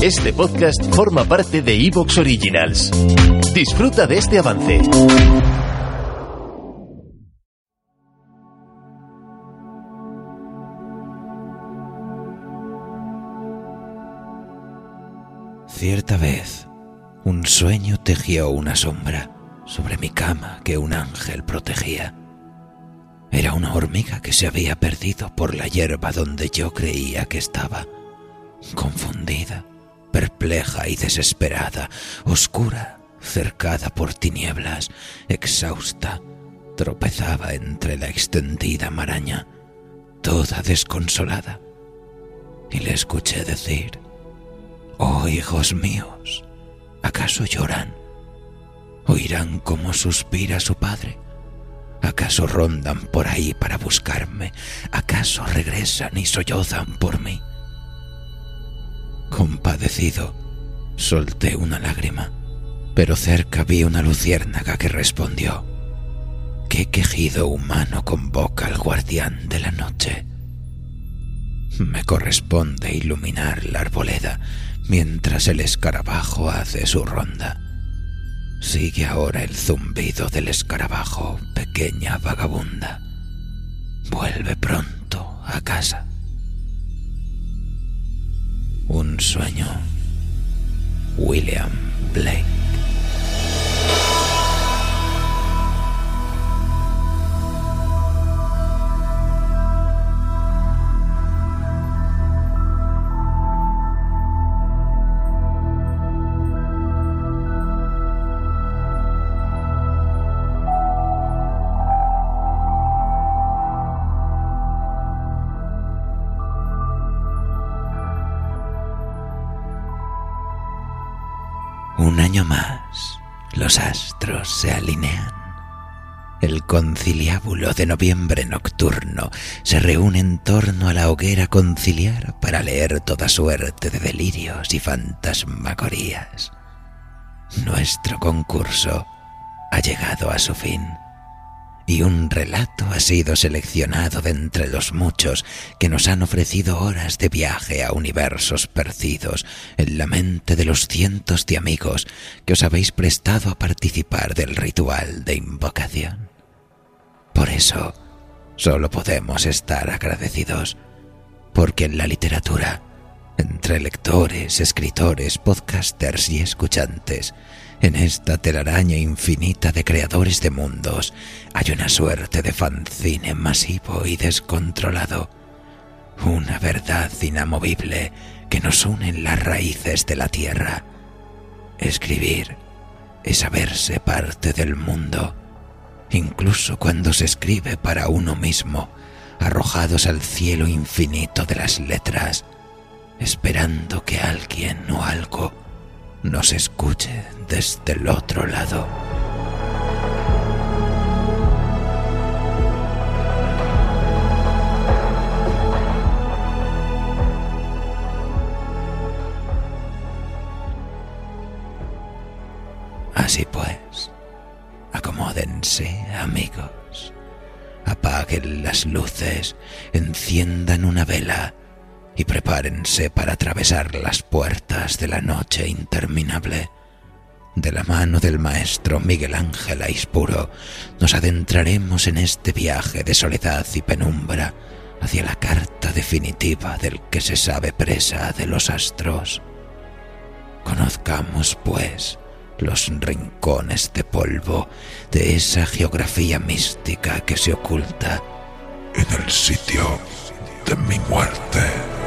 Este podcast forma parte de Evox Originals. Disfruta de este avance. Cierta vez, un sueño tejió una sombra sobre mi cama que un ángel protegía. Era una hormiga que se había perdido por la hierba donde yo creía que estaba, confundida, perpleja y desesperada, oscura, cercada por tinieblas, exhausta, tropezaba entre la extendida maraña, toda desconsolada. Y le escuché decir, Oh hijos míos, ¿acaso lloran? ¿Oirán cómo suspira su padre? ¿Acaso rondan por ahí para buscarme? ¿Acaso regresan y sollozan por mí? Compadecido, solté una lágrima, pero cerca vi una luciérnaga que respondió. ¿Qué quejido humano convoca al guardián de la noche? Me corresponde iluminar la arboleda mientras el escarabajo hace su ronda. Sigue ahora el zumbido del escarabajo, pequeña vagabunda. Vuelve pronto a casa. Un sueño. William Blake. Un año más, los astros se alinean. El conciliábulo de noviembre nocturno se reúne en torno a la hoguera conciliar para leer toda suerte de delirios y fantasmagorías. Nuestro concurso ha llegado a su fin y un relato ha sido seleccionado de entre los muchos que nos han ofrecido horas de viaje a universos percidos en la mente de los cientos de amigos que os habéis prestado a participar del ritual de invocación. Por eso, solo podemos estar agradecidos, porque en la literatura, entre lectores, escritores, podcasters y escuchantes, en esta telaraña infinita de creadores de mundos hay una suerte de fanzine masivo y descontrolado, una verdad inamovible que nos une en las raíces de la tierra. Escribir es saberse parte del mundo, incluso cuando se escribe para uno mismo, arrojados al cielo infinito de las letras, esperando que alguien o algo nos escuche desde el otro lado. Así pues, acomódense, amigos. Apaguen las luces, enciendan una vela y prepárense para atravesar las puertas de la noche interminable. De la mano del maestro Miguel Ángel Aispuro, nos adentraremos en este viaje de soledad y penumbra hacia la carta definitiva del que se sabe presa de los astros. Conozcamos, pues, los rincones de polvo de esa geografía mística que se oculta en el sitio de mi muerte.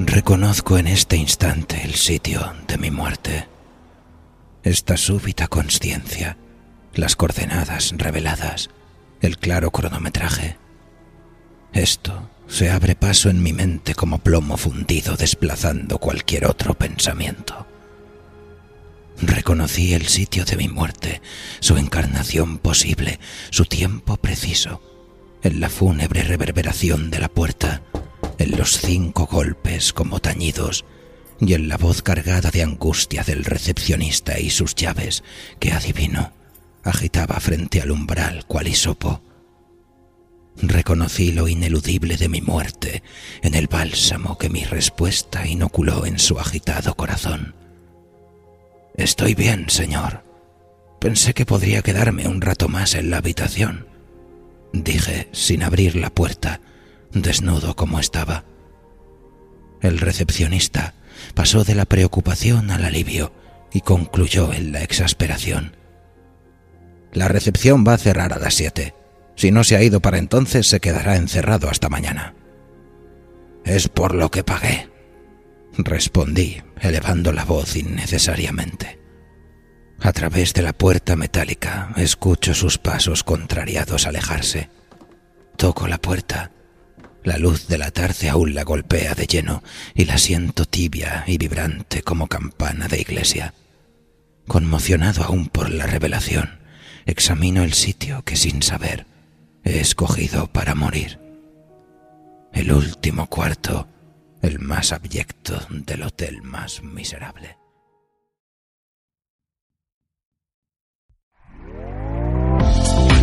Reconozco en este instante el sitio de mi muerte. Esta súbita conciencia, las coordenadas reveladas, el claro cronometraje. Esto se abre paso en mi mente como plomo fundido desplazando cualquier otro pensamiento. Reconocí el sitio de mi muerte, su encarnación posible, su tiempo preciso, en la fúnebre reverberación de la puerta, en los cinco golpes como tañidos y en la voz cargada de angustia del recepcionista y sus llaves que adivino agitaba frente al umbral cual hisopo. Reconocí lo ineludible de mi muerte en el bálsamo que mi respuesta inoculó en su agitado corazón. Estoy bien, señor. Pensé que podría quedarme un rato más en la habitación, dije sin abrir la puerta, desnudo como estaba. El recepcionista pasó de la preocupación al alivio y concluyó en la exasperación. La recepción va a cerrar a las siete. Si no se ha ido para entonces, se quedará encerrado hasta mañana. Es por lo que pagué, respondí, elevando la voz innecesariamente. A través de la puerta metálica escucho sus pasos contrariados alejarse. Toco la puerta. La luz de la tarde aún la golpea de lleno y la siento tibia y vibrante como campana de iglesia. Conmocionado aún por la revelación, examino el sitio que sin saber he escogido para morir. El último cuarto, el más abyecto del hotel más miserable.